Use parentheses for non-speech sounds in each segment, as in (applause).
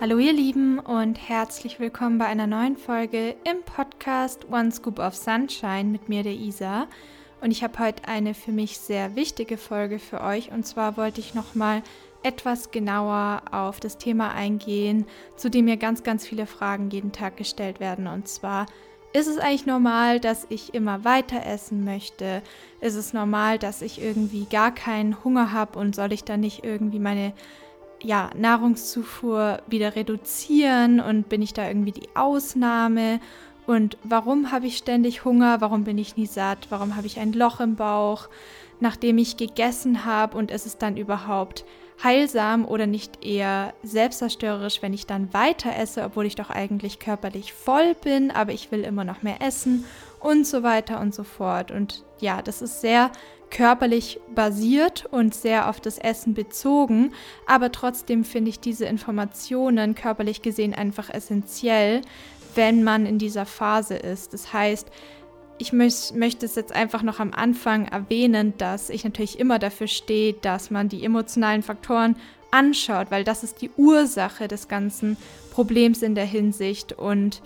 Hallo ihr Lieben und herzlich willkommen bei einer neuen Folge im Podcast One Scoop of Sunshine mit mir, der Isa. Und ich habe heute eine für mich sehr wichtige Folge für euch. Und zwar wollte ich nochmal etwas genauer auf das Thema eingehen, zu dem mir ganz, ganz viele Fragen jeden Tag gestellt werden. Und zwar, ist es eigentlich normal, dass ich immer weiter essen möchte? Ist es normal, dass ich irgendwie gar keinen Hunger habe und soll ich dann nicht irgendwie meine ja, Nahrungszufuhr wieder reduzieren und bin ich da irgendwie die Ausnahme? Und warum habe ich ständig Hunger? Warum bin ich nie satt? Warum habe ich ein Loch im Bauch, nachdem ich gegessen habe? Und ist es dann überhaupt heilsam oder nicht eher selbstzerstörerisch, wenn ich dann weiter esse, obwohl ich doch eigentlich körperlich voll bin, aber ich will immer noch mehr essen und so weiter und so fort. Und ja, das ist sehr körperlich basiert und sehr auf das Essen bezogen, aber trotzdem finde ich diese Informationen körperlich gesehen einfach essentiell, wenn man in dieser Phase ist. Das heißt, ich möch, möchte es jetzt einfach noch am Anfang erwähnen, dass ich natürlich immer dafür stehe, dass man die emotionalen Faktoren anschaut, weil das ist die Ursache des ganzen Problems in der Hinsicht. Und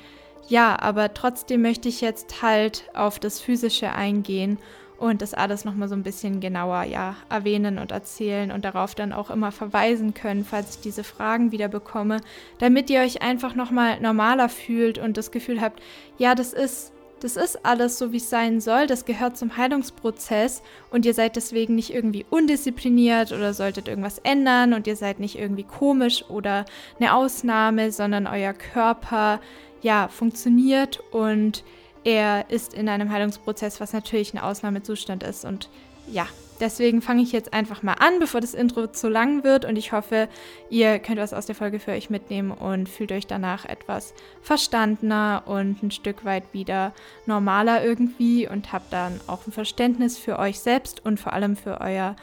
ja, aber trotzdem möchte ich jetzt halt auf das Physische eingehen und das alles nochmal so ein bisschen genauer ja, erwähnen und erzählen und darauf dann auch immer verweisen können, falls ich diese Fragen wieder bekomme, damit ihr euch einfach nochmal normaler fühlt und das Gefühl habt, ja, das ist, das ist alles so, wie es sein soll, das gehört zum Heilungsprozess und ihr seid deswegen nicht irgendwie undiszipliniert oder solltet irgendwas ändern und ihr seid nicht irgendwie komisch oder eine Ausnahme, sondern euer Körper ja funktioniert und er ist in einem Heilungsprozess, was natürlich ein Ausnahmezustand ist. Und ja, deswegen fange ich jetzt einfach mal an, bevor das Intro zu lang wird. Und ich hoffe, ihr könnt was aus der Folge für euch mitnehmen und fühlt euch danach etwas verstandener und ein Stück weit wieder normaler irgendwie und habt dann auch ein Verständnis für euch selbst und vor allem für euer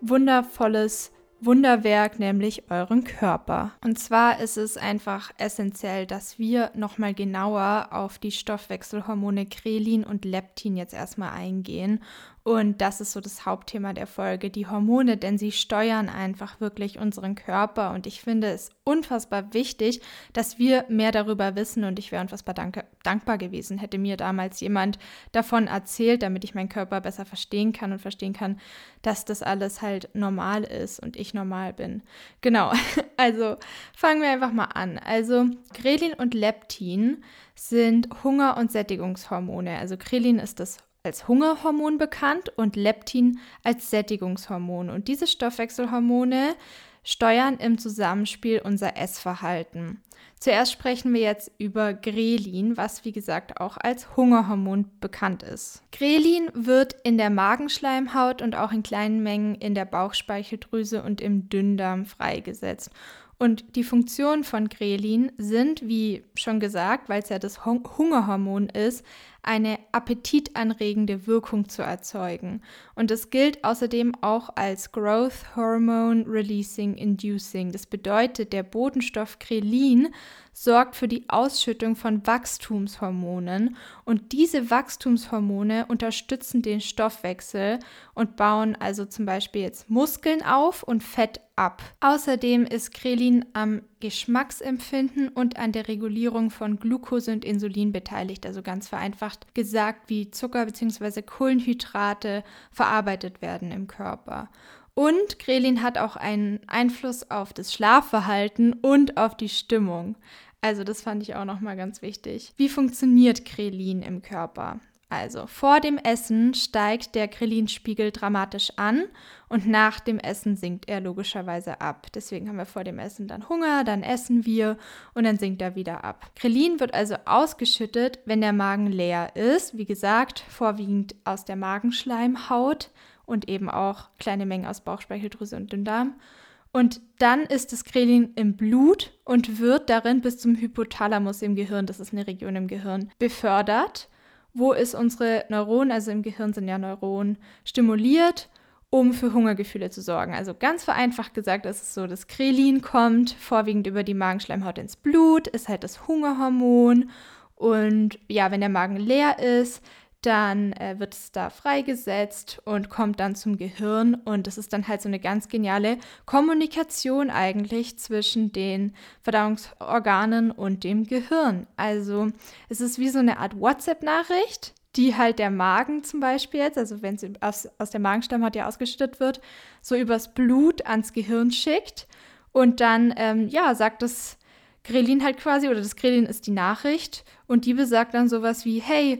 wundervolles Wunderwerk, nämlich euren Körper. Und zwar ist es einfach essentiell, dass wir nochmal genauer auf die Stoffwechselhormone Grelin und Leptin jetzt erstmal eingehen und das ist so das Hauptthema der Folge, die Hormone, denn sie steuern einfach wirklich unseren Körper. Und ich finde es unfassbar wichtig, dass wir mehr darüber wissen. Und ich wäre unfassbar danke, dankbar gewesen, hätte mir damals jemand davon erzählt, damit ich meinen Körper besser verstehen kann und verstehen kann, dass das alles halt normal ist und ich normal bin. Genau, (laughs) also fangen wir einfach mal an. Also Grelin und Leptin sind Hunger- und Sättigungshormone. Also Grelin ist das als Hungerhormon bekannt und Leptin als Sättigungshormon. Und diese Stoffwechselhormone steuern im Zusammenspiel unser Essverhalten. Zuerst sprechen wir jetzt über Grelin, was wie gesagt auch als Hungerhormon bekannt ist. Grelin wird in der Magenschleimhaut und auch in kleinen Mengen in der Bauchspeicheldrüse und im Dünndarm freigesetzt. Und die Funktionen von Grelin sind, wie schon gesagt, weil es ja das Hungerhormon ist, eine appetitanregende Wirkung zu erzeugen. Und es gilt außerdem auch als Growth Hormone Releasing Inducing. Das bedeutet, der Botenstoff Grelin sorgt für die Ausschüttung von Wachstumshormonen und diese Wachstumshormone unterstützen den Stoffwechsel und bauen also zum Beispiel jetzt Muskeln auf und Fett ab. Außerdem ist Grelin am Geschmacksempfinden und an der Regulierung von Glucose und Insulin beteiligt, also ganz vereinfacht gesagt, wie Zucker bzw. Kohlenhydrate verarbeitet werden im Körper. Und Grelin hat auch einen Einfluss auf das Schlafverhalten und auf die Stimmung. Also das fand ich auch nochmal ganz wichtig. Wie funktioniert Grelin im Körper? Also vor dem Essen steigt der Grillinspiegel dramatisch an und nach dem Essen sinkt er logischerweise ab. Deswegen haben wir vor dem Essen dann Hunger, dann essen wir und dann sinkt er wieder ab. Grillin wird also ausgeschüttet, wenn der Magen leer ist. Wie gesagt, vorwiegend aus der Magenschleimhaut und eben auch kleine Mengen aus Bauchspeicheldrüse und Dünndarm. Und dann ist das Grelin im Blut und wird darin bis zum Hypothalamus im Gehirn, das ist eine Region im Gehirn, befördert wo ist unsere Neuronen, also im Gehirn sind ja Neuronen, stimuliert, um für Hungergefühle zu sorgen. Also ganz vereinfacht gesagt ist es so, dass Krelin kommt vorwiegend über die Magenschleimhaut ins Blut, ist halt das Hungerhormon und ja, wenn der Magen leer ist, dann äh, wird es da freigesetzt und kommt dann zum Gehirn. Und es ist dann halt so eine ganz geniale Kommunikation eigentlich zwischen den Verdauungsorganen und dem Gehirn. Also es ist wie so eine Art WhatsApp-Nachricht, die halt der Magen zum Beispiel jetzt, also wenn sie aus, aus der Magenstammhaut ja ausgeschüttet wird, so übers Blut ans Gehirn schickt. Und dann, ähm, ja, sagt das Grelin halt quasi, oder das Grelin ist die Nachricht und die besagt dann sowas wie, hey,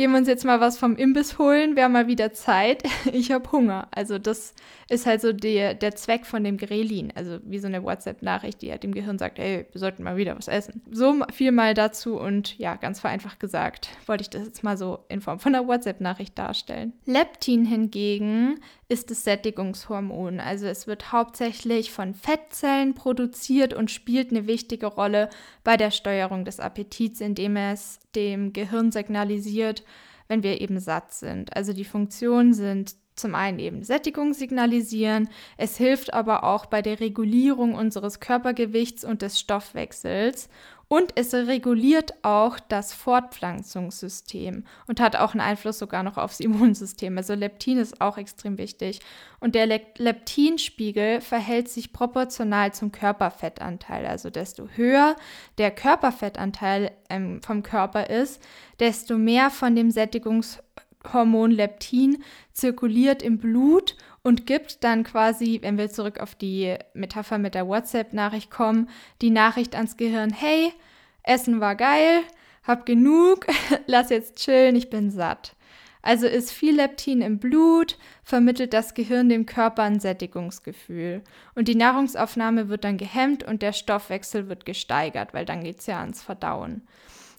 gehen wir uns jetzt mal was vom Imbiss holen, wir haben mal wieder Zeit, (laughs) ich habe Hunger. Also das ist halt so der, der Zweck von dem Grelin, also wie so eine WhatsApp-Nachricht, die halt dem Gehirn sagt, hey, wir sollten mal wieder was essen. So viel mal dazu und ja, ganz vereinfacht gesagt, wollte ich das jetzt mal so in Form von einer WhatsApp-Nachricht darstellen. Leptin hingegen ist das Sättigungshormon, also es wird hauptsächlich von Fettzellen produziert und spielt eine wichtige Rolle bei der Steuerung des Appetits, indem es dem Gehirn signalisiert, wenn wir eben satt sind. Also die Funktionen sind zum einen eben Sättigung signalisieren, es hilft aber auch bei der Regulierung unseres Körpergewichts und des Stoffwechsels und es reguliert auch das Fortpflanzungssystem und hat auch einen Einfluss sogar noch aufs Immunsystem. Also Leptin ist auch extrem wichtig. Und der Le Leptinspiegel verhält sich proportional zum Körperfettanteil. Also desto höher der Körperfettanteil ähm, vom Körper ist, desto mehr von dem Sättigungshormon Leptin zirkuliert im Blut und gibt dann quasi, wenn wir zurück auf die Metapher mit der WhatsApp-Nachricht kommen, die Nachricht ans Gehirn, hey, Essen war geil, hab genug, (laughs) lass jetzt chillen, ich bin satt. Also ist viel Leptin im Blut, vermittelt das Gehirn dem Körper ein Sättigungsgefühl. Und die Nahrungsaufnahme wird dann gehemmt und der Stoffwechsel wird gesteigert, weil dann geht es ja ans Verdauen.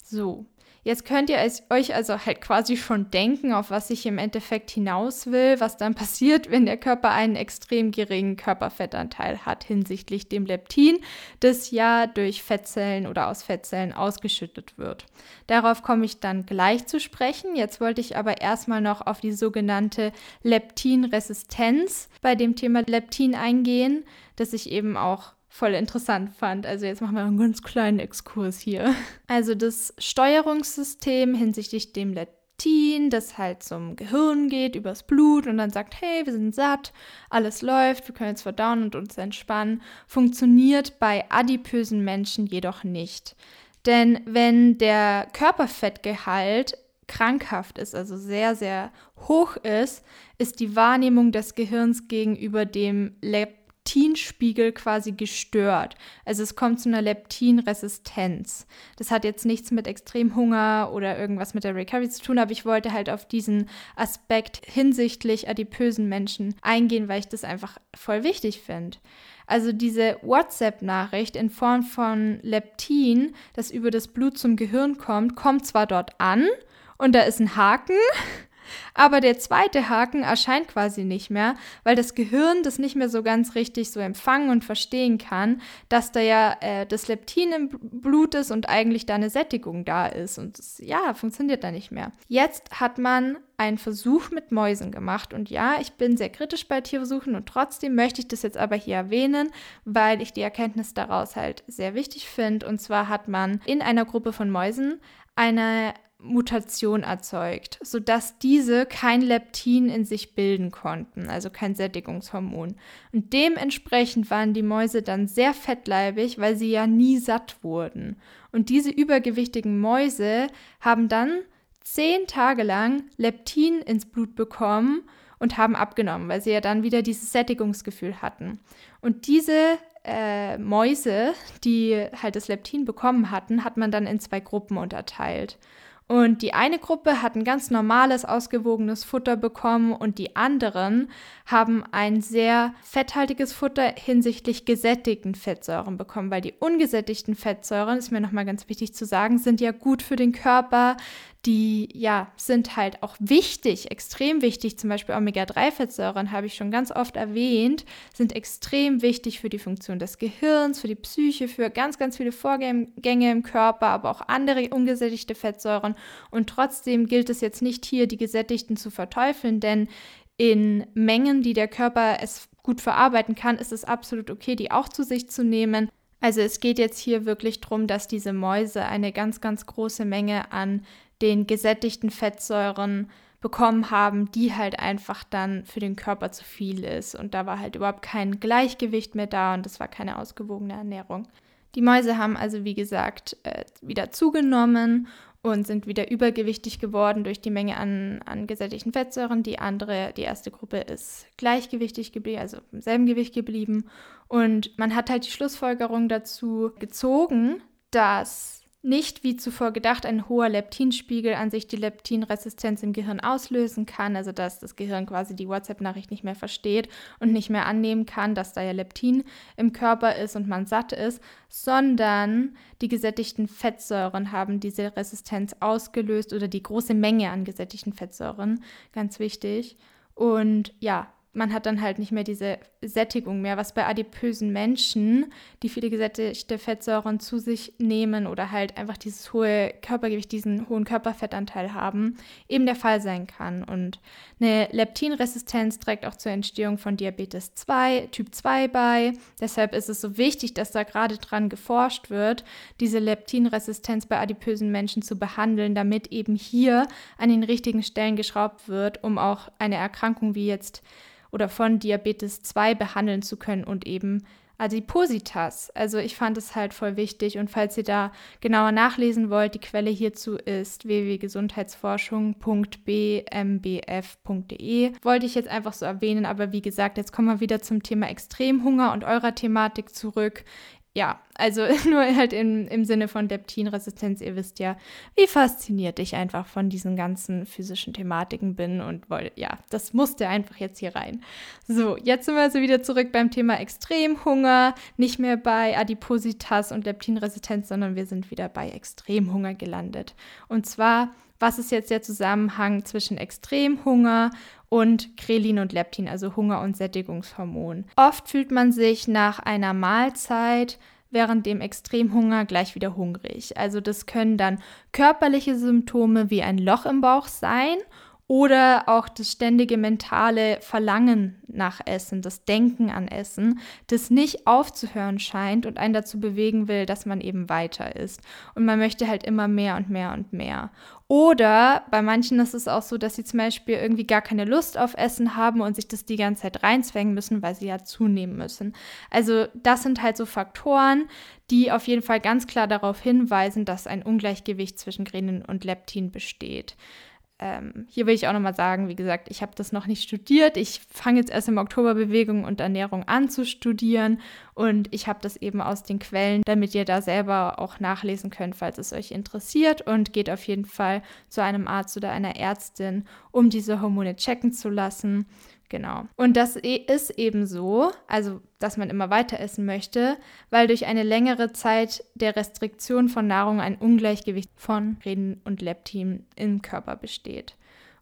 So, Jetzt könnt ihr euch also halt quasi schon denken, auf was ich im Endeffekt hinaus will, was dann passiert, wenn der Körper einen extrem geringen Körperfettanteil hat hinsichtlich dem Leptin, das ja durch Fettzellen oder aus Fettzellen ausgeschüttet wird. Darauf komme ich dann gleich zu sprechen. Jetzt wollte ich aber erstmal noch auf die sogenannte Leptinresistenz bei dem Thema Leptin eingehen, das ich eben auch voll interessant fand. Also jetzt machen wir einen ganz kleinen Exkurs hier. Also das Steuerungssystem hinsichtlich dem Leptin, das halt zum Gehirn geht, übers Blut und dann sagt, hey, wir sind satt, alles läuft, wir können jetzt verdauen und uns entspannen, funktioniert bei adipösen Menschen jedoch nicht. Denn wenn der Körperfettgehalt krankhaft ist, also sehr, sehr hoch ist, ist die Wahrnehmung des Gehirns gegenüber dem Leptin Leptinspiegel quasi gestört. Also es kommt zu einer Leptinresistenz. Das hat jetzt nichts mit Extremhunger oder irgendwas mit der Recovery zu tun, aber ich wollte halt auf diesen Aspekt hinsichtlich adipösen Menschen eingehen, weil ich das einfach voll wichtig finde. Also diese WhatsApp-Nachricht in Form von Leptin, das über das Blut zum Gehirn kommt, kommt zwar dort an und da ist ein Haken, aber der zweite Haken erscheint quasi nicht mehr, weil das Gehirn das nicht mehr so ganz richtig so empfangen und verstehen kann, dass da ja äh, das Leptin im Blut ist und eigentlich da eine Sättigung da ist. Und das, ja, funktioniert da nicht mehr. Jetzt hat man einen Versuch mit Mäusen gemacht. Und ja, ich bin sehr kritisch bei Tierversuchen und trotzdem möchte ich das jetzt aber hier erwähnen, weil ich die Erkenntnis daraus halt sehr wichtig finde. Und zwar hat man in einer Gruppe von Mäusen eine Mutation erzeugt, sodass diese kein Leptin in sich bilden konnten, also kein Sättigungshormon. Und dementsprechend waren die Mäuse dann sehr fettleibig, weil sie ja nie satt wurden. Und diese übergewichtigen Mäuse haben dann zehn Tage lang Leptin ins Blut bekommen und haben abgenommen, weil sie ja dann wieder dieses Sättigungsgefühl hatten. Und diese äh, Mäuse, die halt das Leptin bekommen hatten, hat man dann in zwei Gruppen unterteilt. Und die eine Gruppe hat ein ganz normales, ausgewogenes Futter bekommen und die anderen haben ein sehr fetthaltiges Futter hinsichtlich gesättigten Fettsäuren bekommen, weil die ungesättigten Fettsäuren, ist mir nochmal ganz wichtig zu sagen, sind ja gut für den Körper, die ja sind halt auch wichtig, extrem wichtig. Zum Beispiel Omega-3-Fettsäuren habe ich schon ganz oft erwähnt, sind extrem wichtig für die Funktion des Gehirns, für die Psyche, für ganz, ganz viele Vorgänge im Körper, aber auch andere ungesättigte Fettsäuren. Und trotzdem gilt es jetzt nicht hier, die gesättigten zu verteufeln, denn in Mengen, die der Körper es gut verarbeiten kann, ist es absolut okay, die auch zu sich zu nehmen. Also es geht jetzt hier wirklich darum, dass diese Mäuse eine ganz, ganz große Menge an den gesättigten Fettsäuren bekommen haben, die halt einfach dann für den Körper zu viel ist. Und da war halt überhaupt kein Gleichgewicht mehr da und es war keine ausgewogene Ernährung. Die Mäuse haben also, wie gesagt, äh, wieder zugenommen und sind wieder übergewichtig geworden durch die Menge an, an gesättigten Fettsäuren. Die andere, die erste Gruppe ist gleichgewichtig geblieben, also im selben Gewicht geblieben. Und man hat halt die Schlussfolgerung dazu gezogen, dass nicht wie zuvor gedacht ein hoher Leptinspiegel an sich die Leptinresistenz im Gehirn auslösen kann, also dass das Gehirn quasi die WhatsApp-Nachricht nicht mehr versteht und nicht mehr annehmen kann, dass da ja Leptin im Körper ist und man satt ist, sondern die gesättigten Fettsäuren haben diese Resistenz ausgelöst oder die große Menge an gesättigten Fettsäuren, ganz wichtig. Und ja, man hat dann halt nicht mehr diese Sättigung mehr, was bei adipösen Menschen, die viele gesättigte Fettsäuren zu sich nehmen oder halt einfach dieses hohe Körpergewicht, diesen hohen Körperfettanteil haben, eben der Fall sein kann. Und eine Leptinresistenz trägt auch zur Entstehung von Diabetes 2, Typ 2 bei. Deshalb ist es so wichtig, dass da gerade dran geforscht wird, diese Leptinresistenz bei adipösen Menschen zu behandeln, damit eben hier an den richtigen Stellen geschraubt wird, um auch eine Erkrankung wie jetzt oder von Diabetes 2 behandeln zu können und eben Adipositas. Also ich fand es halt voll wichtig und falls ihr da genauer nachlesen wollt, die Quelle hierzu ist www.gesundheitsforschung.bmbf.de. Wollte ich jetzt einfach so erwähnen, aber wie gesagt, jetzt kommen wir wieder zum Thema Extremhunger und eurer Thematik zurück ja, also (laughs) nur halt im, im Sinne von Leptinresistenz. Ihr wisst ja, wie fasziniert ich einfach von diesen ganzen physischen Thematiken bin und wollte, ja, das musste einfach jetzt hier rein. So, jetzt sind wir also wieder zurück beim Thema Extremhunger. Nicht mehr bei Adipositas und Leptinresistenz, sondern wir sind wieder bei Extremhunger gelandet. Und zwar was ist jetzt der Zusammenhang zwischen Extremhunger und Krelin und Leptin, also Hunger- und Sättigungshormon. Oft fühlt man sich nach einer Mahlzeit während dem Extremhunger gleich wieder hungrig. Also das können dann körperliche Symptome wie ein Loch im Bauch sein oder auch das ständige mentale Verlangen nach Essen, das Denken an Essen, das nicht aufzuhören scheint und einen dazu bewegen will, dass man eben weiter isst. Und man möchte halt immer mehr und mehr und mehr. Oder bei manchen ist es auch so, dass sie zum Beispiel irgendwie gar keine Lust auf Essen haben und sich das die ganze Zeit reinzwängen müssen, weil sie ja zunehmen müssen. Also das sind halt so Faktoren, die auf jeden Fall ganz klar darauf hinweisen, dass ein Ungleichgewicht zwischen Grelin und Leptin besteht ähm, hier will ich auch nochmal sagen, wie gesagt, ich habe das noch nicht studiert. Ich fange jetzt erst im Oktober Bewegung und Ernährung an zu studieren und ich habe das eben aus den Quellen, damit ihr da selber auch nachlesen könnt, falls es euch interessiert und geht auf jeden Fall zu einem Arzt oder einer Ärztin, um diese Hormone checken zu lassen. Genau. Und das e-, ist eben so, also dass man immer weiter essen möchte, weil durch eine längere Zeit der Restriktion von Nahrung ein Ungleichgewicht von Reden und Leptin im Körper besteht.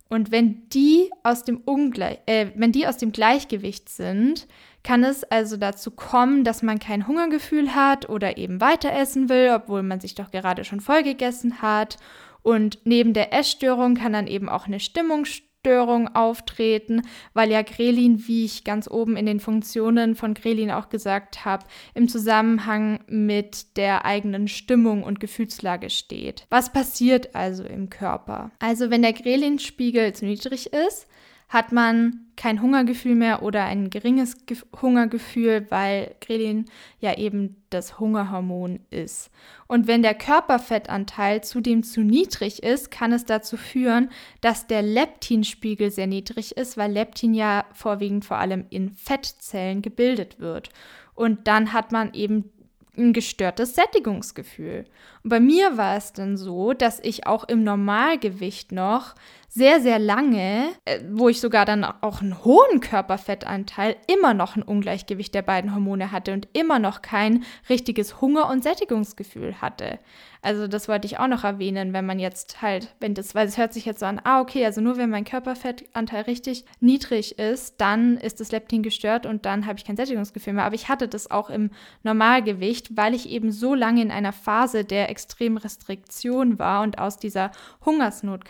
Und wenn die aus dem Ungleich, äh, wenn die aus dem Gleichgewicht sind, kann es also dazu kommen, dass man kein Hungergefühl hat oder eben weiter essen will, obwohl man sich doch gerade schon voll gegessen hat. Und neben der Essstörung kann dann eben auch eine Stimmungsstörung Störung auftreten, weil ja Grelin, wie ich ganz oben in den Funktionen von Grelin auch gesagt habe, im Zusammenhang mit der eigenen Stimmung und Gefühlslage steht. Was passiert also im Körper? Also wenn der Grelin-Spiegel zu niedrig ist, hat man kein Hungergefühl mehr oder ein geringes Ge Hungergefühl, weil Grelin ja eben das Hungerhormon ist. Und wenn der Körperfettanteil zudem zu niedrig ist, kann es dazu führen, dass der Leptinspiegel sehr niedrig ist, weil Leptin ja vorwiegend vor allem in Fettzellen gebildet wird. Und dann hat man eben ein gestörtes Sättigungsgefühl. Und bei mir war es dann so, dass ich auch im Normalgewicht noch sehr, sehr lange, äh, wo ich sogar dann auch einen hohen Körperfettanteil, immer noch ein Ungleichgewicht der beiden Hormone hatte und immer noch kein richtiges Hunger- und Sättigungsgefühl hatte. Also das wollte ich auch noch erwähnen, wenn man jetzt halt, wenn das, weil es hört sich jetzt so an, ah, okay, also nur wenn mein Körperfettanteil richtig niedrig ist, dann ist das Leptin gestört und dann habe ich kein Sättigungsgefühl mehr. Aber ich hatte das auch im Normalgewicht, weil ich eben so lange in einer Phase der extremen Restriktion war und aus dieser Hungersnot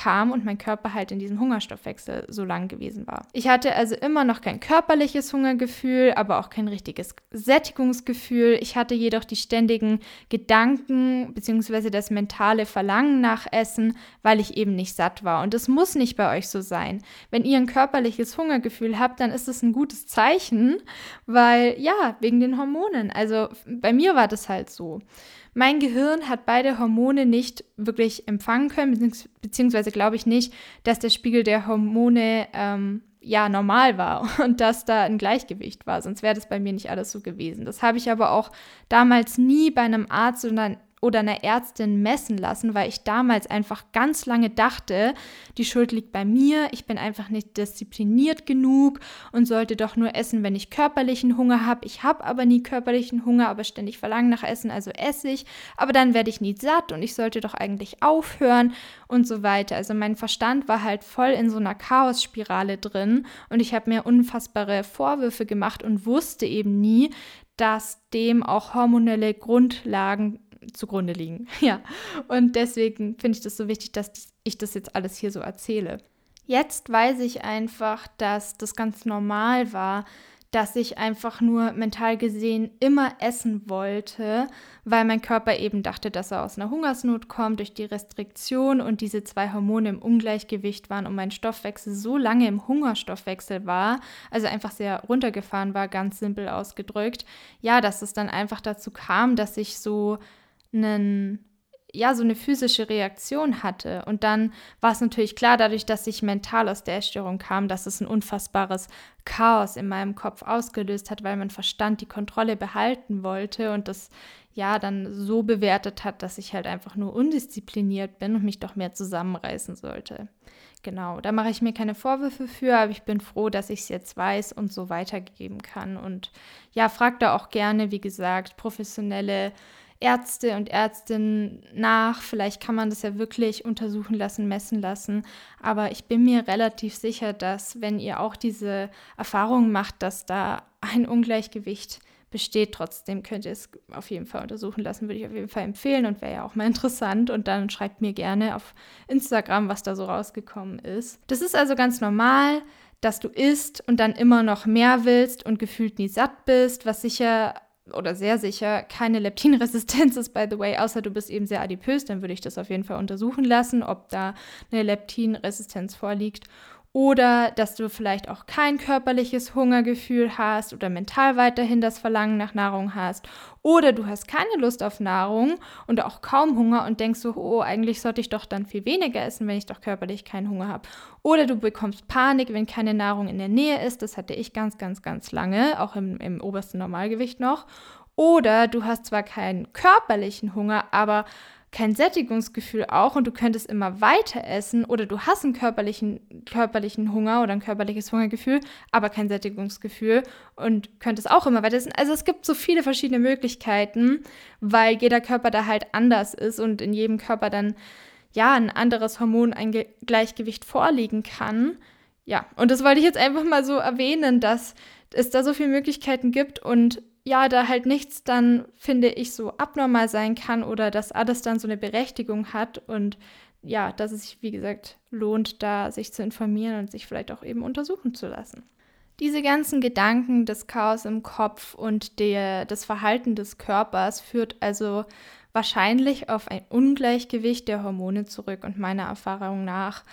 kam und mein Körper halt in diesem Hungerstoffwechsel so lang gewesen war. Ich hatte also immer noch kein körperliches Hungergefühl, aber auch kein richtiges Sättigungsgefühl. Ich hatte jedoch die ständigen Gedanken bzw. das mentale Verlangen nach Essen, weil ich eben nicht satt war. Und das muss nicht bei euch so sein. Wenn ihr ein körperliches Hungergefühl habt, dann ist es ein gutes Zeichen, weil ja, wegen den Hormonen. Also bei mir war das halt so. Mein Gehirn hat beide Hormone nicht wirklich empfangen können, beziehungsweise glaube ich nicht, dass der Spiegel der Hormone ähm, ja normal war (laughs) und dass da ein Gleichgewicht war. Sonst wäre das bei mir nicht alles so gewesen. Das habe ich aber auch damals nie bei einem Arzt oder oder einer Ärztin messen lassen, weil ich damals einfach ganz lange dachte, die Schuld liegt bei mir, ich bin einfach nicht diszipliniert genug und sollte doch nur essen, wenn ich körperlichen Hunger habe. Ich habe aber nie körperlichen Hunger, aber ständig Verlangen nach Essen, also esse ich, aber dann werde ich nie satt und ich sollte doch eigentlich aufhören und so weiter. Also mein Verstand war halt voll in so einer Chaosspirale drin und ich habe mir unfassbare Vorwürfe gemacht und wusste eben nie, dass dem auch hormonelle Grundlagen zugrunde liegen. (laughs) Ja, und deswegen finde ich das so wichtig, dass ich das jetzt alles hier so erzähle. Jetzt weiß ich einfach, dass das ganz normal war, dass ich einfach nur mental gesehen immer essen wollte, weil mein Körper eben dachte, dass er aus einer Hungersnot kommt durch die Restriktion und diese zwei Hormone im Ungleichgewicht waren und mein Stoffwechsel so lange im Hungerstoffwechsel war, also einfach sehr runtergefahren war, ganz simpel ausgedrückt, ja, dass es dann einfach dazu kam, dass ich so einen ja, so eine physische Reaktion hatte. Und dann war es natürlich klar, dadurch, dass ich mental aus der Essstörung kam, dass es ein unfassbares Chaos in meinem Kopf ausgelöst hat, weil mein Verstand die Kontrolle behalten wollte und das ja dann so bewertet hat, dass ich halt einfach nur undiszipliniert bin und mich doch mehr zusammenreißen sollte. Genau, da mache ich mir keine Vorwürfe für, aber ich bin froh, dass ich es jetzt weiß und so weitergeben kann. Und ja, frag da auch gerne, wie gesagt, professionelle Ärzte und Ärztinnen nach. Vielleicht kann man das ja wirklich untersuchen lassen, messen lassen. Aber ich bin mir relativ sicher, dass wenn ihr auch diese Erfahrung macht, dass da ein Ungleichgewicht besteht, trotzdem könnt ihr es auf jeden Fall untersuchen lassen, würde ich auf jeden Fall empfehlen und wäre ja auch mal interessant. Und dann schreibt mir gerne auf Instagram, was da so rausgekommen ist. Das ist also ganz normal dass du isst und dann immer noch mehr willst und gefühlt nie satt bist, was sicher oder sehr sicher keine Leptinresistenz ist, by the way, außer du bist eben sehr adipös, dann würde ich das auf jeden Fall untersuchen lassen, ob da eine Leptinresistenz vorliegt. Oder dass du vielleicht auch kein körperliches Hungergefühl hast oder mental weiterhin das Verlangen nach Nahrung hast. Oder du hast keine Lust auf Nahrung und auch kaum Hunger und denkst so, oh, eigentlich sollte ich doch dann viel weniger essen, wenn ich doch körperlich keinen Hunger habe. Oder du bekommst Panik, wenn keine Nahrung in der Nähe ist. Das hatte ich ganz, ganz, ganz lange, auch im, im obersten Normalgewicht noch. Oder du hast zwar keinen körperlichen Hunger, aber kein Sättigungsgefühl auch und du könntest immer weiter essen oder du hast einen körperlichen, körperlichen Hunger oder ein körperliches Hungergefühl, aber kein Sättigungsgefühl und könntest auch immer weiter essen. Also es gibt so viele verschiedene Möglichkeiten, weil jeder Körper da halt anders ist und in jedem Körper dann ja ein anderes Hormongleichgewicht vorliegen kann. Ja, und das wollte ich jetzt einfach mal so erwähnen, dass es da so viele Möglichkeiten gibt und ja, da halt nichts dann, finde ich, so abnormal sein kann oder dass alles dann so eine Berechtigung hat und ja, dass es sich, wie gesagt, lohnt, da sich zu informieren und sich vielleicht auch eben untersuchen zu lassen. Diese ganzen Gedanken, das Chaos im Kopf und der, das Verhalten des Körpers führt also wahrscheinlich auf ein Ungleichgewicht der Hormone zurück und meiner Erfahrung nach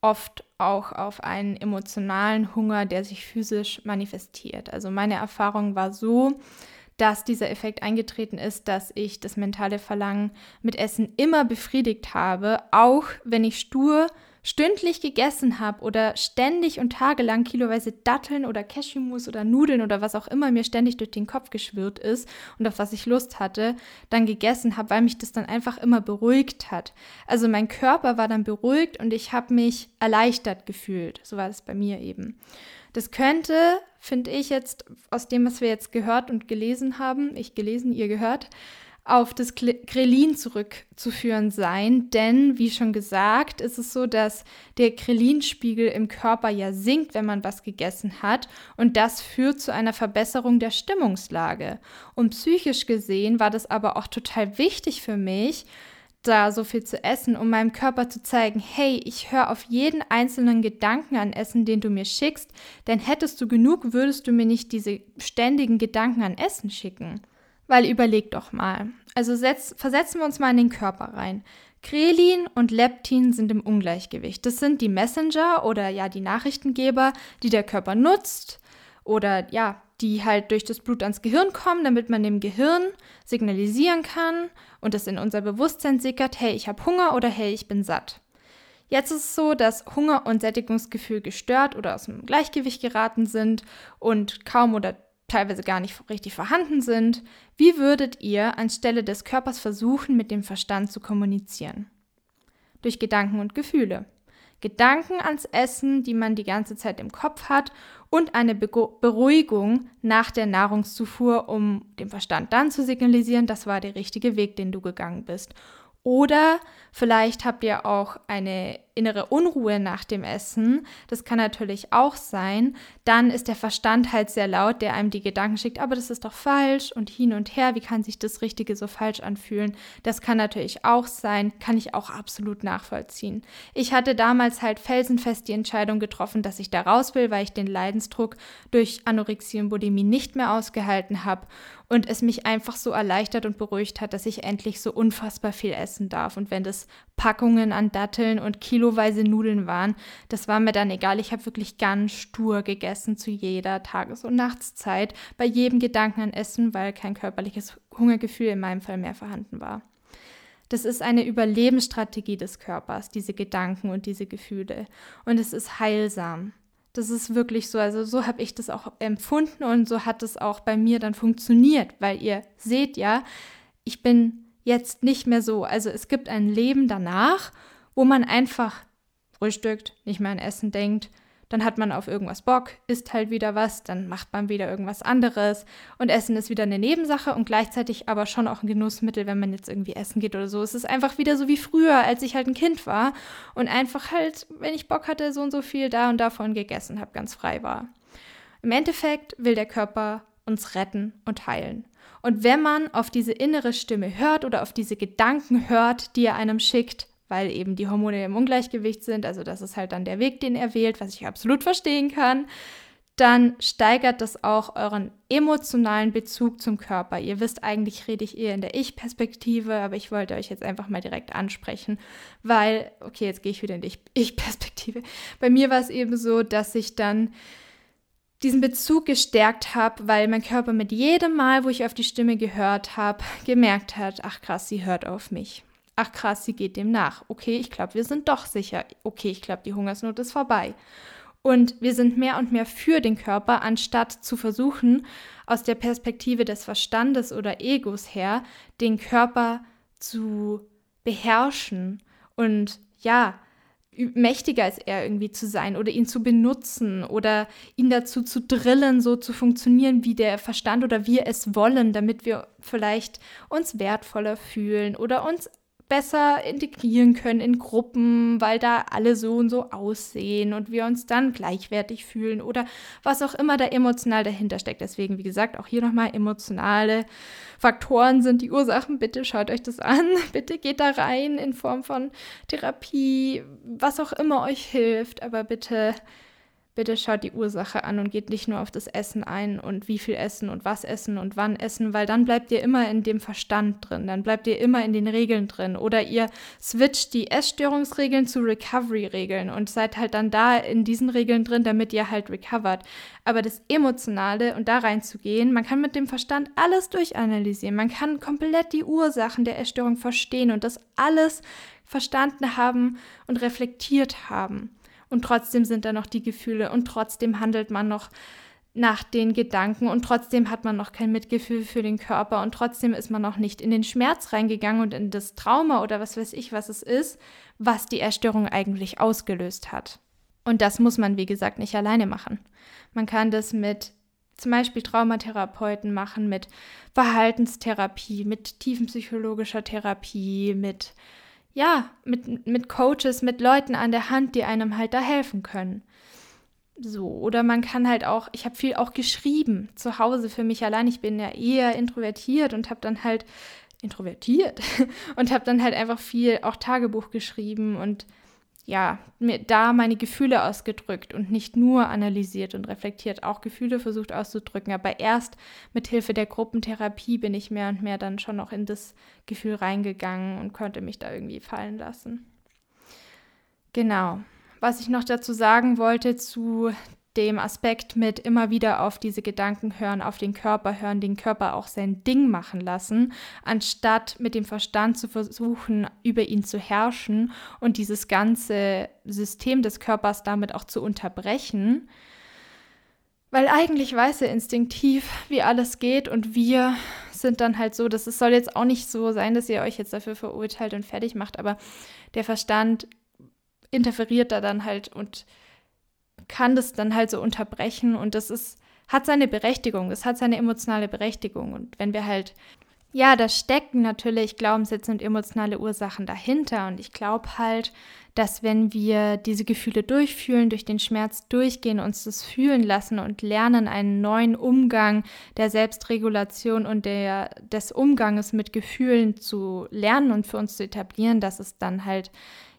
oft auch auf einen emotionalen Hunger, der sich physisch manifestiert. Also meine Erfahrung war so, dass dieser Effekt eingetreten ist, dass ich das mentale Verlangen mit Essen immer befriedigt habe, auch wenn ich stur stündlich gegessen habe oder ständig und tagelang kiloweise Datteln oder Cashewmus oder Nudeln oder was auch immer mir ständig durch den Kopf geschwirrt ist und auf was ich Lust hatte, dann gegessen habe, weil mich das dann einfach immer beruhigt hat. Also mein Körper war dann beruhigt und ich habe mich erleichtert gefühlt. So war es bei mir eben. Das könnte, finde ich jetzt aus dem, was wir jetzt gehört und gelesen haben, ich gelesen, ihr gehört, auf das Krelin zurückzuführen sein, denn wie schon gesagt, ist es so, dass der Krelinspiegel im Körper ja sinkt, wenn man was gegessen hat und das führt zu einer Verbesserung der Stimmungslage. Und psychisch gesehen war das aber auch total wichtig für mich, da so viel zu essen, um meinem Körper zu zeigen, hey, ich höre auf jeden einzelnen Gedanken an Essen, den du mir schickst, denn hättest du genug, würdest du mir nicht diese ständigen Gedanken an Essen schicken. Weil überleg doch mal. Also setz, versetzen wir uns mal in den Körper rein. Krelin und Leptin sind im Ungleichgewicht. Das sind die Messenger oder ja die Nachrichtengeber, die der Körper nutzt oder ja, die halt durch das Blut ans Gehirn kommen, damit man dem Gehirn signalisieren kann und es in unser Bewusstsein sickert, hey, ich habe Hunger oder hey, ich bin satt. Jetzt ist es so, dass Hunger und Sättigungsgefühl gestört oder aus dem Gleichgewicht geraten sind und kaum oder teilweise gar nicht richtig vorhanden sind. Wie würdet ihr anstelle des Körpers versuchen, mit dem Verstand zu kommunizieren? Durch Gedanken und Gefühle. Gedanken ans Essen, die man die ganze Zeit im Kopf hat und eine Be Beruhigung nach der Nahrungszufuhr, um dem Verstand dann zu signalisieren, das war der richtige Weg, den du gegangen bist. Oder vielleicht habt ihr auch eine innere Unruhe nach dem Essen. Das kann natürlich auch sein. Dann ist der Verstand halt sehr laut, der einem die Gedanken schickt, aber das ist doch falsch und hin und her. Wie kann sich das Richtige so falsch anfühlen? Das kann natürlich auch sein. Kann ich auch absolut nachvollziehen. Ich hatte damals halt felsenfest die Entscheidung getroffen, dass ich da raus will, weil ich den Leidensdruck durch Anorexie und Bulimie nicht mehr ausgehalten habe und es mich einfach so erleichtert und beruhigt hat, dass ich endlich so unfassbar viel essen darf. Und wenn das Packungen an Datteln und kiloweise Nudeln waren, das war mir dann egal. Ich habe wirklich ganz stur gegessen zu jeder Tages- und Nachtszeit, bei jedem Gedanken an Essen, weil kein körperliches Hungergefühl in meinem Fall mehr vorhanden war. Das ist eine Überlebensstrategie des Körpers, diese Gedanken und diese Gefühle. Und es ist heilsam. Das ist wirklich so. Also so habe ich das auch empfunden und so hat es auch bei mir dann funktioniert, weil ihr seht ja, ich bin jetzt nicht mehr so. Also es gibt ein Leben danach, wo man einfach frühstückt, nicht mehr an Essen denkt, dann hat man auf irgendwas Bock, isst halt wieder was, dann macht man wieder irgendwas anderes und Essen ist wieder eine Nebensache und gleichzeitig aber schon auch ein Genussmittel, wenn man jetzt irgendwie essen geht oder so. Es ist einfach wieder so wie früher, als ich halt ein Kind war und einfach halt, wenn ich Bock hatte, so und so viel da und davon gegessen habe, ganz frei war. Im Endeffekt will der Körper uns retten und heilen. Und wenn man auf diese innere Stimme hört oder auf diese Gedanken hört, die er einem schickt, weil eben die Hormone im Ungleichgewicht sind, also das ist halt dann der Weg, den er wählt, was ich absolut verstehen kann, dann steigert das auch euren emotionalen Bezug zum Körper. Ihr wisst, eigentlich rede ich eher in der Ich-Perspektive, aber ich wollte euch jetzt einfach mal direkt ansprechen, weil, okay, jetzt gehe ich wieder in die Ich-Perspektive. Bei mir war es eben so, dass ich dann diesen Bezug gestärkt habe, weil mein Körper mit jedem Mal, wo ich auf die Stimme gehört habe, gemerkt hat, ach krass, sie hört auf mich. Ach krass, sie geht dem nach. Okay, ich glaube, wir sind doch sicher. Okay, ich glaube, die Hungersnot ist vorbei. Und wir sind mehr und mehr für den Körper, anstatt zu versuchen, aus der Perspektive des Verstandes oder Egos her, den Körper zu beherrschen und ja, mächtiger als er irgendwie zu sein oder ihn zu benutzen oder ihn dazu zu drillen, so zu funktionieren, wie der Verstand oder wir es wollen, damit wir vielleicht uns wertvoller fühlen oder uns besser integrieren können in Gruppen, weil da alle so und so aussehen und wir uns dann gleichwertig fühlen oder was auch immer da emotional dahinter steckt. Deswegen, wie gesagt, auch hier nochmal emotionale Faktoren sind die Ursachen. Bitte schaut euch das an. (laughs) Bitte geht da rein in Form von Therapie, was auch immer euch hilft. Aber bitte bitte schaut die Ursache an und geht nicht nur auf das Essen ein und wie viel essen und was essen und wann essen, weil dann bleibt ihr immer in dem Verstand drin, dann bleibt ihr immer in den Regeln drin. Oder ihr switcht die Essstörungsregeln zu Recovery-Regeln und seid halt dann da in diesen Regeln drin, damit ihr halt recovert. Aber das Emotionale und da reinzugehen, man kann mit dem Verstand alles durchanalysieren, man kann komplett die Ursachen der Essstörung verstehen und das alles verstanden haben und reflektiert haben und trotzdem sind da noch die Gefühle und trotzdem handelt man noch nach den Gedanken und trotzdem hat man noch kein Mitgefühl für den Körper und trotzdem ist man noch nicht in den Schmerz reingegangen und in das Trauma oder was weiß ich, was es ist, was die Erstörung eigentlich ausgelöst hat. Und das muss man, wie gesagt, nicht alleine machen. Man kann das mit zum Beispiel Traumatherapeuten machen, mit Verhaltenstherapie, mit tiefenpsychologischer Therapie, mit ja, mit, mit Coaches, mit Leuten an der Hand, die einem halt da helfen können. So, oder man kann halt auch, ich habe viel auch geschrieben zu Hause für mich allein. Ich bin ja eher introvertiert und habe dann halt introvertiert (laughs) und habe dann halt einfach viel auch Tagebuch geschrieben und ja, mir da meine Gefühle ausgedrückt und nicht nur analysiert und reflektiert, auch Gefühle versucht auszudrücken. Aber erst mit Hilfe der Gruppentherapie bin ich mehr und mehr dann schon noch in das Gefühl reingegangen und konnte mich da irgendwie fallen lassen. Genau. Was ich noch dazu sagen wollte zu dem Aspekt mit immer wieder auf diese Gedanken hören, auf den Körper hören, den Körper auch sein Ding machen lassen, anstatt mit dem Verstand zu versuchen, über ihn zu herrschen und dieses ganze System des Körpers damit auch zu unterbrechen. Weil eigentlich weiß er instinktiv, wie alles geht und wir sind dann halt so, dass es soll jetzt auch nicht so sein, dass ihr euch jetzt dafür verurteilt und fertig macht, aber der Verstand interferiert da dann halt und kann das dann halt so unterbrechen und das ist, hat seine Berechtigung, es hat seine emotionale Berechtigung. Und wenn wir halt, ja, da stecken natürlich Glaubenssätze und emotionale Ursachen dahinter. Und ich glaube halt, dass wenn wir diese Gefühle durchfühlen, durch den Schmerz durchgehen, uns das fühlen lassen und lernen, einen neuen Umgang der Selbstregulation und der, des Umganges mit Gefühlen zu lernen und für uns zu etablieren, dass es dann halt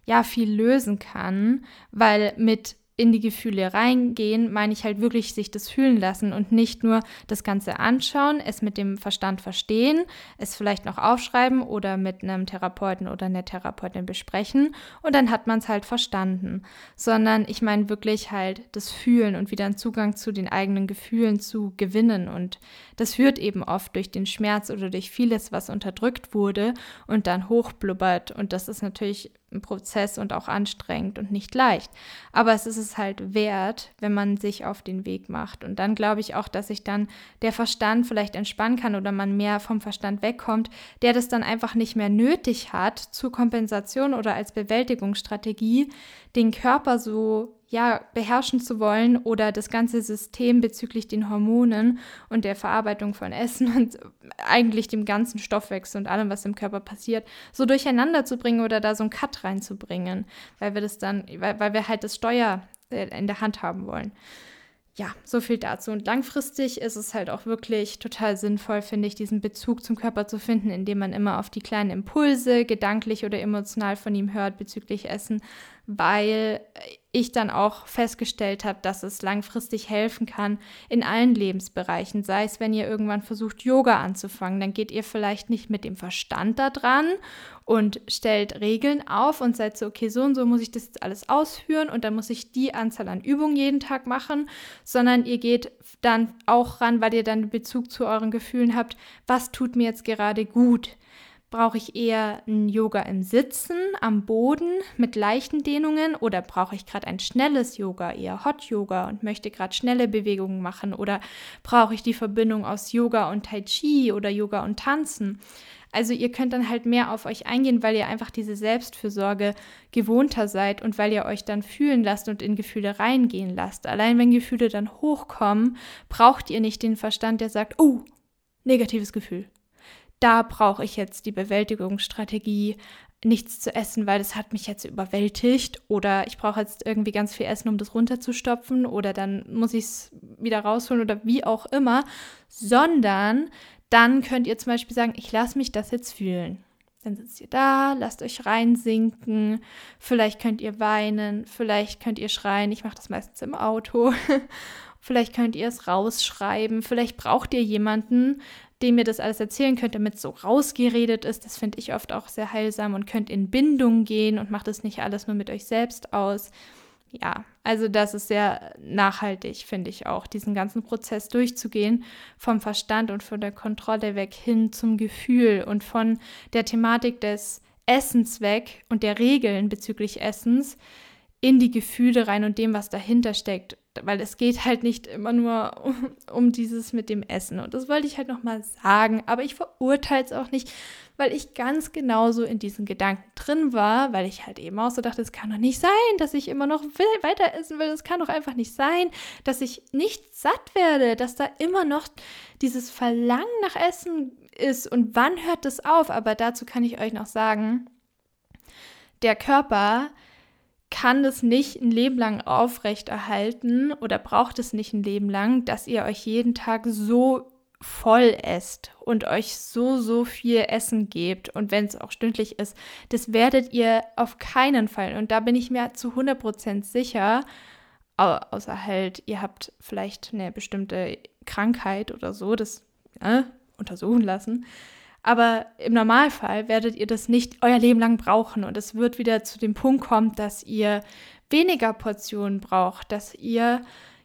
ja viel lösen kann, weil mit in die Gefühle reingehen, meine ich halt wirklich sich das fühlen lassen und nicht nur das Ganze anschauen, es mit dem Verstand verstehen, es vielleicht noch aufschreiben oder mit einem Therapeuten oder einer Therapeutin besprechen und dann hat man es halt verstanden, sondern ich meine wirklich halt das Fühlen und wieder einen Zugang zu den eigenen Gefühlen zu gewinnen. Und das führt eben oft durch den Schmerz oder durch vieles, was unterdrückt wurde und dann hochblubbert. Und das ist natürlich ein Prozess und auch anstrengend und nicht leicht. Aber es ist es halt wert, wenn man sich auf den Weg macht. Und dann glaube ich auch, dass sich dann der Verstand vielleicht entspannen kann oder man mehr vom Verstand wegkommt, der das dann einfach nicht mehr nötig hat, zur Kompensation oder als Bewältigungsstrategie den Körper so ja, beherrschen zu wollen oder das ganze System bezüglich den Hormonen und der Verarbeitung von Essen (laughs) und eigentlich dem ganzen Stoffwechsel und allem, was im Körper passiert, so durcheinander zu bringen oder da so einen Cut reinzubringen, weil wir das dann, weil, weil wir halt das Steuer äh, in der Hand haben wollen. Ja, so viel dazu. Und langfristig ist es halt auch wirklich total sinnvoll, finde ich, diesen Bezug zum Körper zu finden, indem man immer auf die kleinen Impulse, gedanklich oder emotional von ihm hört bezüglich Essen, weil ich dann auch festgestellt habe, dass es langfristig helfen kann in allen Lebensbereichen. Sei es, wenn ihr irgendwann versucht, Yoga anzufangen, dann geht ihr vielleicht nicht mit dem Verstand da dran und stellt Regeln auf und seid so, okay, so und so muss ich das jetzt alles ausführen und dann muss ich die Anzahl an Übungen jeden Tag machen, sondern ihr geht dann auch ran, weil ihr dann Bezug zu euren Gefühlen habt, was tut mir jetzt gerade gut Brauche ich eher ein Yoga im Sitzen, am Boden mit leichten Dehnungen oder brauche ich gerade ein schnelles Yoga, eher Hot Yoga und möchte gerade schnelle Bewegungen machen oder brauche ich die Verbindung aus Yoga und Tai Chi oder Yoga und Tanzen? Also ihr könnt dann halt mehr auf euch eingehen, weil ihr einfach diese Selbstfürsorge gewohnter seid und weil ihr euch dann fühlen lasst und in Gefühle reingehen lasst. Allein wenn Gefühle dann hochkommen, braucht ihr nicht den Verstand, der sagt, oh, negatives Gefühl da brauche ich jetzt die Bewältigungsstrategie, nichts zu essen, weil das hat mich jetzt überwältigt. Oder ich brauche jetzt irgendwie ganz viel Essen, um das runterzustopfen oder dann muss ich es wieder rausholen oder wie auch immer, sondern dann könnt ihr zum Beispiel sagen, ich lasse mich das jetzt fühlen. Dann sitzt ihr da, lasst euch reinsinken, vielleicht könnt ihr weinen, vielleicht könnt ihr schreien, ich mache das meistens im Auto, (laughs) vielleicht könnt ihr es rausschreiben, vielleicht braucht ihr jemanden, dem ihr das alles erzählen könnt, damit so rausgeredet ist. Das finde ich oft auch sehr heilsam und könnt in Bindung gehen und macht es nicht alles nur mit euch selbst aus. Ja, also das ist sehr nachhaltig, finde ich auch, diesen ganzen Prozess durchzugehen, vom Verstand und von der Kontrolle weg hin zum Gefühl und von der Thematik des Essens weg und der Regeln bezüglich Essens in die Gefühle rein und dem, was dahinter steckt weil es geht halt nicht immer nur (laughs) um, dieses mit dem Essen. Und das wollte ich halt nochmal sagen, aber ich verurteile es auch nicht, weil ich ganz genauso in diesen Gedanken drin war, weil ich halt eben auch so dachte, es kann doch nicht sein, dass ich immer noch will, weiter essen will. Es kann doch einfach nicht sein, dass ich nicht satt werde, dass da immer noch dieses Verlangen nach Essen ist. Und wann hört das auf? Aber dazu kann ich euch noch sagen, der Körper kann das nicht ein Leben lang aufrechterhalten oder braucht es nicht ein Leben lang, dass ihr euch jeden Tag so voll esst und euch so, so viel Essen gebt und wenn es auch stündlich ist, das werdet ihr auf keinen Fall. Und da bin ich mir zu 100% sicher, außer halt, ihr habt vielleicht eine bestimmte Krankheit oder so, das äh, untersuchen lassen. Aber im Normalfall werdet ihr das nicht euer Leben lang brauchen. Und es wird wieder zu dem Punkt kommen, dass ihr weniger Portionen braucht, dass ihr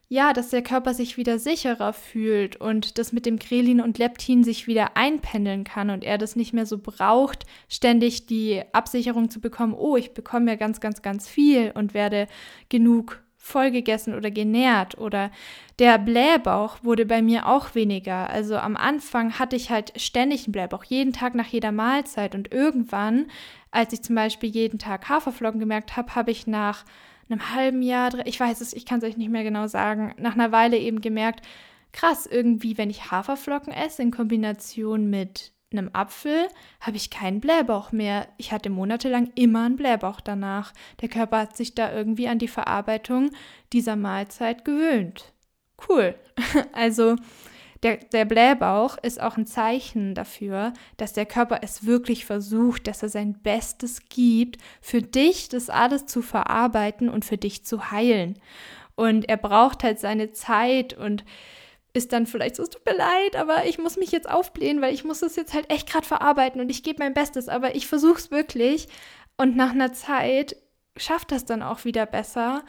ja, dass der Körper sich wieder sicherer fühlt und das mit dem Grelin und Leptin sich wieder einpendeln kann und er das nicht mehr so braucht, ständig die Absicherung zu bekommen, oh, ich bekomme ja ganz, ganz, ganz viel und werde genug vollgegessen oder genährt oder der Blähbauch wurde bei mir auch weniger. Also am Anfang hatte ich halt ständig einen Blähbauch, jeden Tag nach jeder Mahlzeit und irgendwann, als ich zum Beispiel jeden Tag Haferflocken gemerkt habe, habe ich nach einem halben Jahr, ich weiß es, ich kann es euch nicht mehr genau sagen, nach einer Weile eben gemerkt, krass, irgendwie, wenn ich Haferflocken esse in Kombination mit einem Apfel, habe ich keinen Blähbauch mehr. Ich hatte monatelang immer einen Blähbauch danach. Der Körper hat sich da irgendwie an die Verarbeitung dieser Mahlzeit gewöhnt. Cool. (laughs) Also der, der Blähbauch ist auch ein Zeichen dafür, dass der Körper es wirklich versucht, dass er sein Bestes gibt, für dich das alles zu verarbeiten und für dich zu heilen. Und er braucht halt seine Zeit und ist dann vielleicht so, es tut mir leid, aber ich muss mich jetzt aufblähen, weil ich muss das jetzt halt echt gerade verarbeiten und ich gebe mein Bestes, aber ich versuche es wirklich. Und nach einer Zeit schafft das dann auch wieder besser.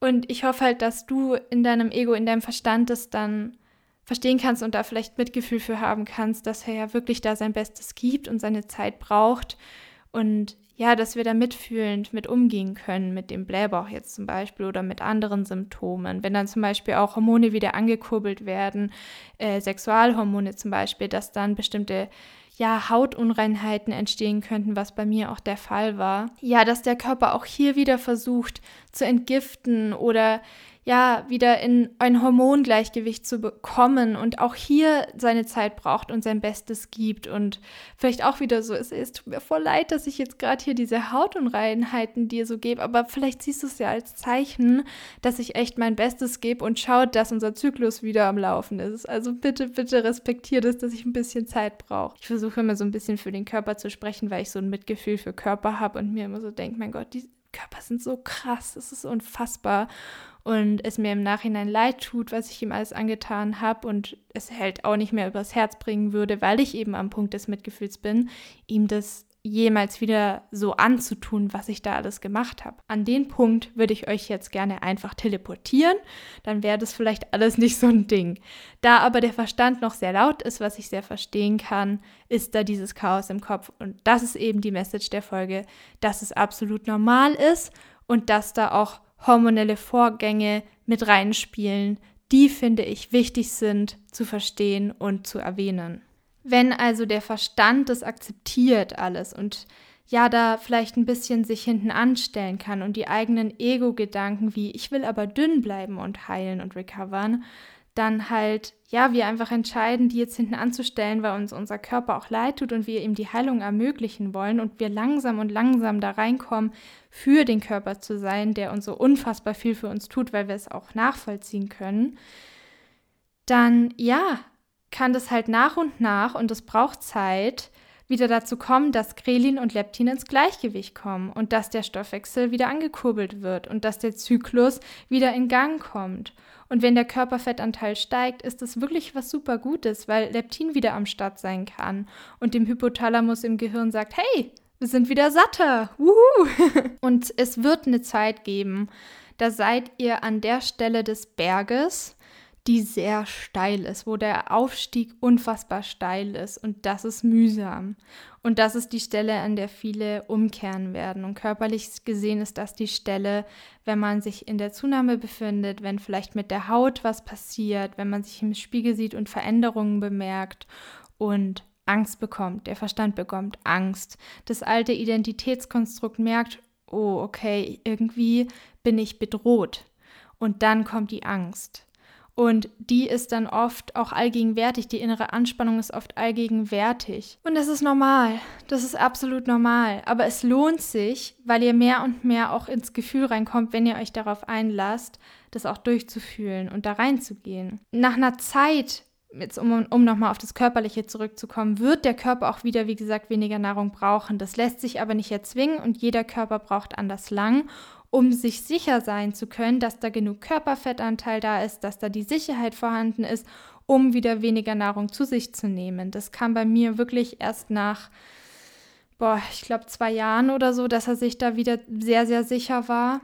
Und ich hoffe halt, dass du in deinem Ego, in deinem Verstand das dann verstehen kannst und da vielleicht Mitgefühl für haben kannst, dass er ja wirklich da sein Bestes gibt und seine Zeit braucht und ja, dass wir da mitfühlend mit umgehen können, mit dem Blähbauch jetzt zum Beispiel oder mit anderen Symptomen. Wenn dann zum Beispiel auch Hormone wieder angekurbelt werden, äh, Sexualhormone zum Beispiel, dass dann bestimmte ja, Hautunreinheiten entstehen könnten, was bei mir auch der Fall war. Ja, dass der Körper auch hier wieder versucht zu entgiften oder ja, wieder in ein Hormongleichgewicht zu bekommen und auch hier seine Zeit braucht und sein Bestes gibt und vielleicht auch wieder so ist, es tut mir voll leid, dass ich jetzt gerade hier diese Hautunreinheiten dir so gebe, aber vielleicht siehst du es ja als Zeichen, dass ich echt mein Bestes gebe und schaut, dass unser Zyklus wieder am Laufen ist. Also bitte, bitte respektiert es, dass ich ein bisschen Zeit brauche. Ich versuche immer so ein bisschen für den Körper zu sprechen, weil ich so ein Mitgefühl für Körper habe und mir immer so denke, mein Gott, die Körper sind so krass, es ist unfassbar. Und es mir im Nachhinein leid tut, was ich ihm alles angetan habe und es halt auch nicht mehr übers Herz bringen würde, weil ich eben am Punkt des Mitgefühls bin, ihm das jemals wieder so anzutun, was ich da alles gemacht habe. An den Punkt würde ich euch jetzt gerne einfach teleportieren, dann wäre das vielleicht alles nicht so ein Ding. Da aber der Verstand noch sehr laut ist, was ich sehr verstehen kann, ist da dieses Chaos im Kopf und das ist eben die Message der Folge, dass es absolut normal ist und dass da auch hormonelle Vorgänge mit reinspielen, die finde ich wichtig sind zu verstehen und zu erwähnen. Wenn also der Verstand das akzeptiert alles und ja da vielleicht ein bisschen sich hinten anstellen kann und die eigenen Ego-Gedanken wie ich will aber dünn bleiben und heilen und recovern, dann halt, ja, wir einfach entscheiden, die jetzt hinten anzustellen, weil uns unser Körper auch leid tut und wir ihm die Heilung ermöglichen wollen und wir langsam und langsam da reinkommen, für den Körper zu sein, der uns so unfassbar viel für uns tut, weil wir es auch nachvollziehen können, dann ja, kann das halt nach und nach und es braucht Zeit, wieder dazu kommen, dass Grelin und Leptin ins Gleichgewicht kommen und dass der Stoffwechsel wieder angekurbelt wird und dass der Zyklus wieder in Gang kommt. Und wenn der Körperfettanteil steigt, ist das wirklich was super Gutes, weil Leptin wieder am Start sein kann und dem Hypothalamus im Gehirn sagt, hey, wir sind wieder satter. Wuhu! (laughs) und es wird eine Zeit geben, da seid ihr an der Stelle des Berges, die sehr steil ist, wo der Aufstieg unfassbar steil ist und das ist mühsam. Und das ist die Stelle, an der viele umkehren werden. Und körperlich gesehen ist das die Stelle, wenn man sich in der Zunahme befindet, wenn vielleicht mit der Haut was passiert, wenn man sich im Spiegel sieht und Veränderungen bemerkt und Angst bekommt. Der Verstand bekommt Angst. Das alte Identitätskonstrukt merkt, oh, okay, irgendwie bin ich bedroht. Und dann kommt die Angst. Und die ist dann oft auch allgegenwärtig. Die innere Anspannung ist oft allgegenwärtig. Und das ist normal. Das ist absolut normal. Aber es lohnt sich, weil ihr mehr und mehr auch ins Gefühl reinkommt, wenn ihr euch darauf einlasst, das auch durchzufühlen und da reinzugehen. Nach einer Zeit jetzt um, um nochmal auf das Körperliche zurückzukommen, wird der Körper auch wieder, wie gesagt, weniger Nahrung brauchen. Das lässt sich aber nicht erzwingen und jeder Körper braucht anders lang, um sich sicher sein zu können, dass da genug Körperfettanteil da ist, dass da die Sicherheit vorhanden ist, um wieder weniger Nahrung zu sich zu nehmen. Das kam bei mir wirklich erst nach, boah, ich glaube zwei Jahren oder so, dass er sich da wieder sehr, sehr sicher war.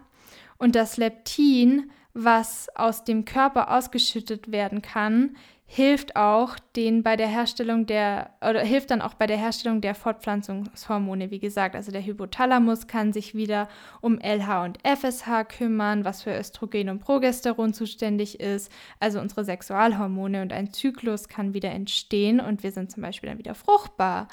Und das Leptin, was aus dem Körper ausgeschüttet werden kann, hilft auch den bei der Herstellung der oder hilft dann auch bei der Herstellung der Fortpflanzungshormone, wie gesagt, also der Hypothalamus kann sich wieder um LH und FSH kümmern, was für Östrogen und Progesteron zuständig ist, also unsere Sexualhormone und ein Zyklus kann wieder entstehen und wir sind zum Beispiel dann wieder fruchtbar.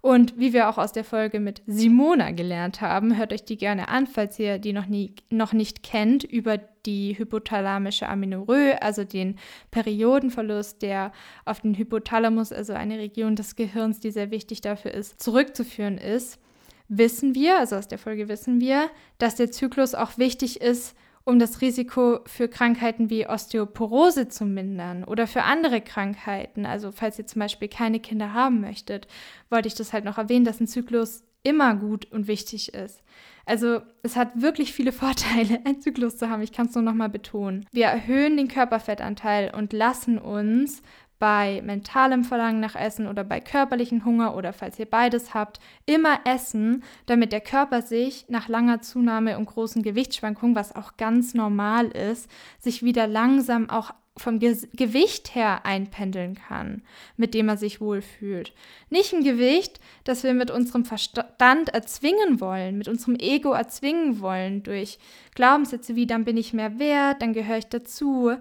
Und wie wir auch aus der Folge mit Simona gelernt haben, hört euch die gerne an, falls ihr die noch, nie, noch nicht kennt, über die hypothalamische Amenorrhoe, also den Periodenverlust, der auf den Hypothalamus, also eine Region des Gehirns, die sehr wichtig dafür ist, zurückzuführen ist, wissen wir, also aus der Folge wissen wir, dass der Zyklus auch wichtig ist, um das Risiko für Krankheiten wie Osteoporose zu mindern oder für andere Krankheiten. Also falls ihr zum Beispiel keine Kinder haben möchtet, wollte ich das halt noch erwähnen, dass ein Zyklus immer gut und wichtig ist. Also es hat wirklich viele (laughs) Vorteile, einen Zyklus zu haben. Ich kann es nur noch mal betonen. Wir erhöhen den Körperfettanteil und lassen uns bei mentalem Verlangen nach Essen oder bei körperlichen Hunger oder falls ihr beides habt, immer essen, damit der Körper sich nach langer Zunahme und großen Gewichtsschwankungen, was auch ganz normal ist, sich wieder langsam auch vom Ge Gewicht her einpendeln kann, mit dem er sich wohlfühlt. Nicht ein Gewicht, das wir mit unserem Verstand erzwingen wollen, mit unserem Ego erzwingen wollen, durch Glaubenssätze wie, dann bin ich mehr wert, dann gehöre ich dazu,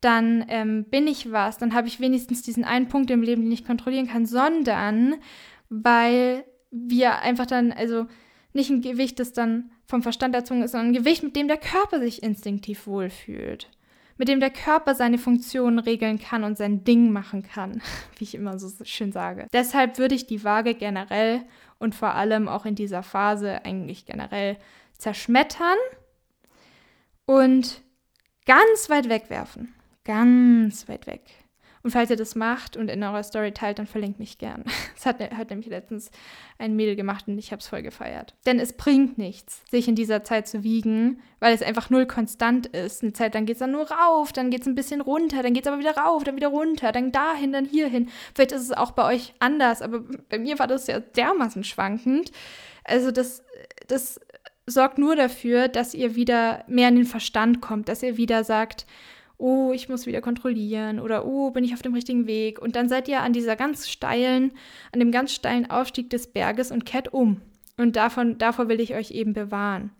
dann ähm, bin ich was, dann habe ich wenigstens diesen einen Punkt im Leben, den ich kontrollieren kann, sondern weil wir einfach dann, also nicht ein Gewicht, das dann vom Verstand erzwungen ist, sondern ein Gewicht, mit dem der Körper sich instinktiv wohlfühlt mit dem der Körper seine Funktionen regeln kann und sein Ding machen kann, (laughs) wie ich immer so schön sage. Deshalb würde ich die Waage generell und vor allem auch in dieser Phase eigentlich generell zerschmettern und ganz weit wegwerfen. Ganz weit weg. Und falls ihr das macht und in eurer Story teilt, dann verlinkt mich gern. (laughs) Das hat, hat nämlich letztens ein Mädel gemacht und ich habe es voll gefeiert. Denn es bringt nichts, sich in dieser Zeit zu wiegen, weil es einfach null konstant ist. Eine Zeit lang geht es dann nur rauf, dann geht es ein bisschen runter, dann geht es aber wieder rauf, dann wieder runter, dann dahin, dann hierhin. Vielleicht ist es auch bei euch anders, aber bei mir war das ja dermaßen schwankend. Also das, das sorgt nur dafür, dass ihr wieder mehr in den Verstand kommt, dass ihr wieder sagt, oh, ich muss wieder kontrollieren oder oh, bin ich auf dem richtigen Weg. Und dann seid ihr an dieser ganz steilen, an dem ganz steilen Aufstieg des Berges und kehrt um. Und davon, davor will ich euch eben bewahren.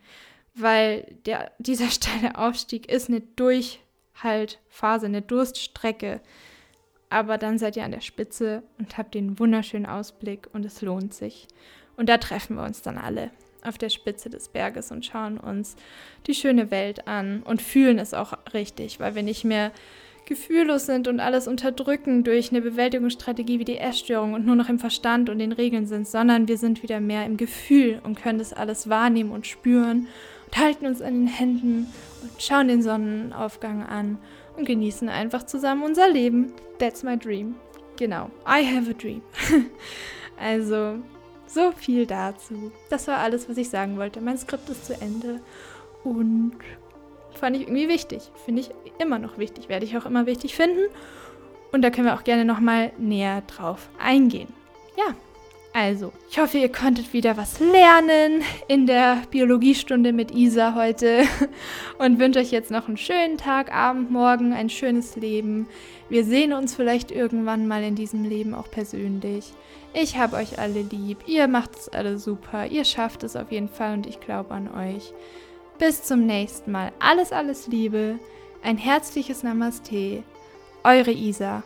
Weil der, dieser (laughs) steile Aufstieg ist eine Durchhaltphase, eine Durststrecke. Aber dann seid ihr an der Spitze und habt den wunderschönen Ausblick und es lohnt sich. Und da treffen wir uns dann alle auf der Spitze des Berges und schauen uns die schöne Welt an und fühlen es auch richtig, weil wir nicht mehr gefühllos sind und alles unterdrücken durch eine Bewältigungsstrategie wie die Essstörung und nur noch im Verstand und den Regeln sind, sondern wir sind wieder mehr im Gefühl und können das alles wahrnehmen und spüren und halten uns an den Händen und schauen den Sonnenaufgang an und genießen einfach zusammen unser Leben. That's my dream. Genau. I have a dream. (laughs) also, so viel dazu. Das war alles, was ich sagen wollte. Mein Skript ist zu Ende und fand ich irgendwie wichtig. Finde ich immer noch wichtig. Werde ich auch immer wichtig finden. Und da können wir auch gerne nochmal näher drauf eingehen. Ja, also, ich hoffe, ihr konntet wieder was lernen in der Biologiestunde mit Isa heute (laughs) und wünsche euch jetzt noch einen schönen Tag, Abend, Morgen, ein schönes Leben. Wir sehen uns vielleicht irgendwann mal in diesem Leben auch persönlich. Ich habe euch alle lieb, ihr macht es alle super, ihr schafft es auf jeden Fall und ich glaube an euch. Bis zum nächsten Mal. Alles, alles Liebe, ein herzliches Namaste. Eure Isa.